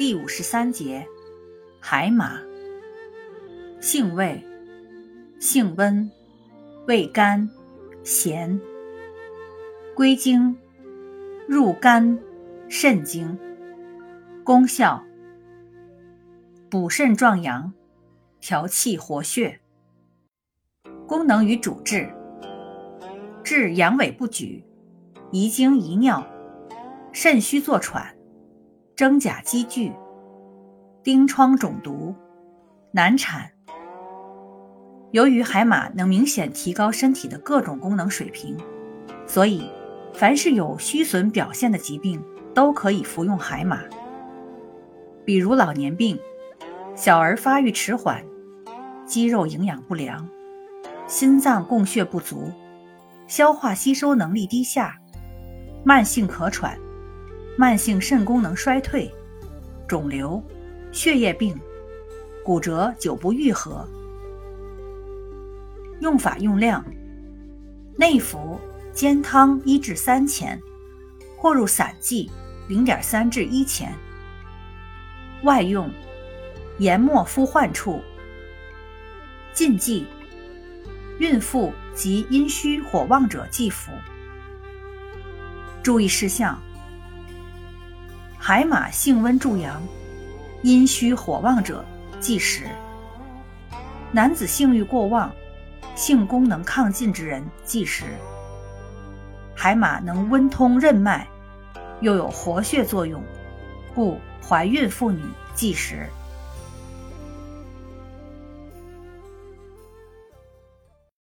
第五十三节，海马。性味，性温，味甘，咸。归经，入肝、肾经。功效，补肾壮阳，调气活血。功能与主治，治阳痿不举、遗精遗尿、肾虚坐喘。真假积聚、疔疮肿毒、难产。由于海马能明显提高身体的各种功能水平，所以凡是有虚损表现的疾病都可以服用海马。比如老年病、小儿发育迟缓、肌肉营养不良、心脏供血不足、消化吸收能力低下、慢性咳喘。慢性肾功能衰退、肿瘤、血液病、骨折久不愈合。用法用量：内服煎汤一至三钱，或入散剂零点三至一钱。外用研末敷患处。禁忌：孕妇及阴虚火旺者忌服。注意事项。海马性温助阳，阴虚火旺者忌食。男子性欲过旺、性功能亢进之人忌食。海马能温通任脉，又有活血作用，故怀孕妇女忌食。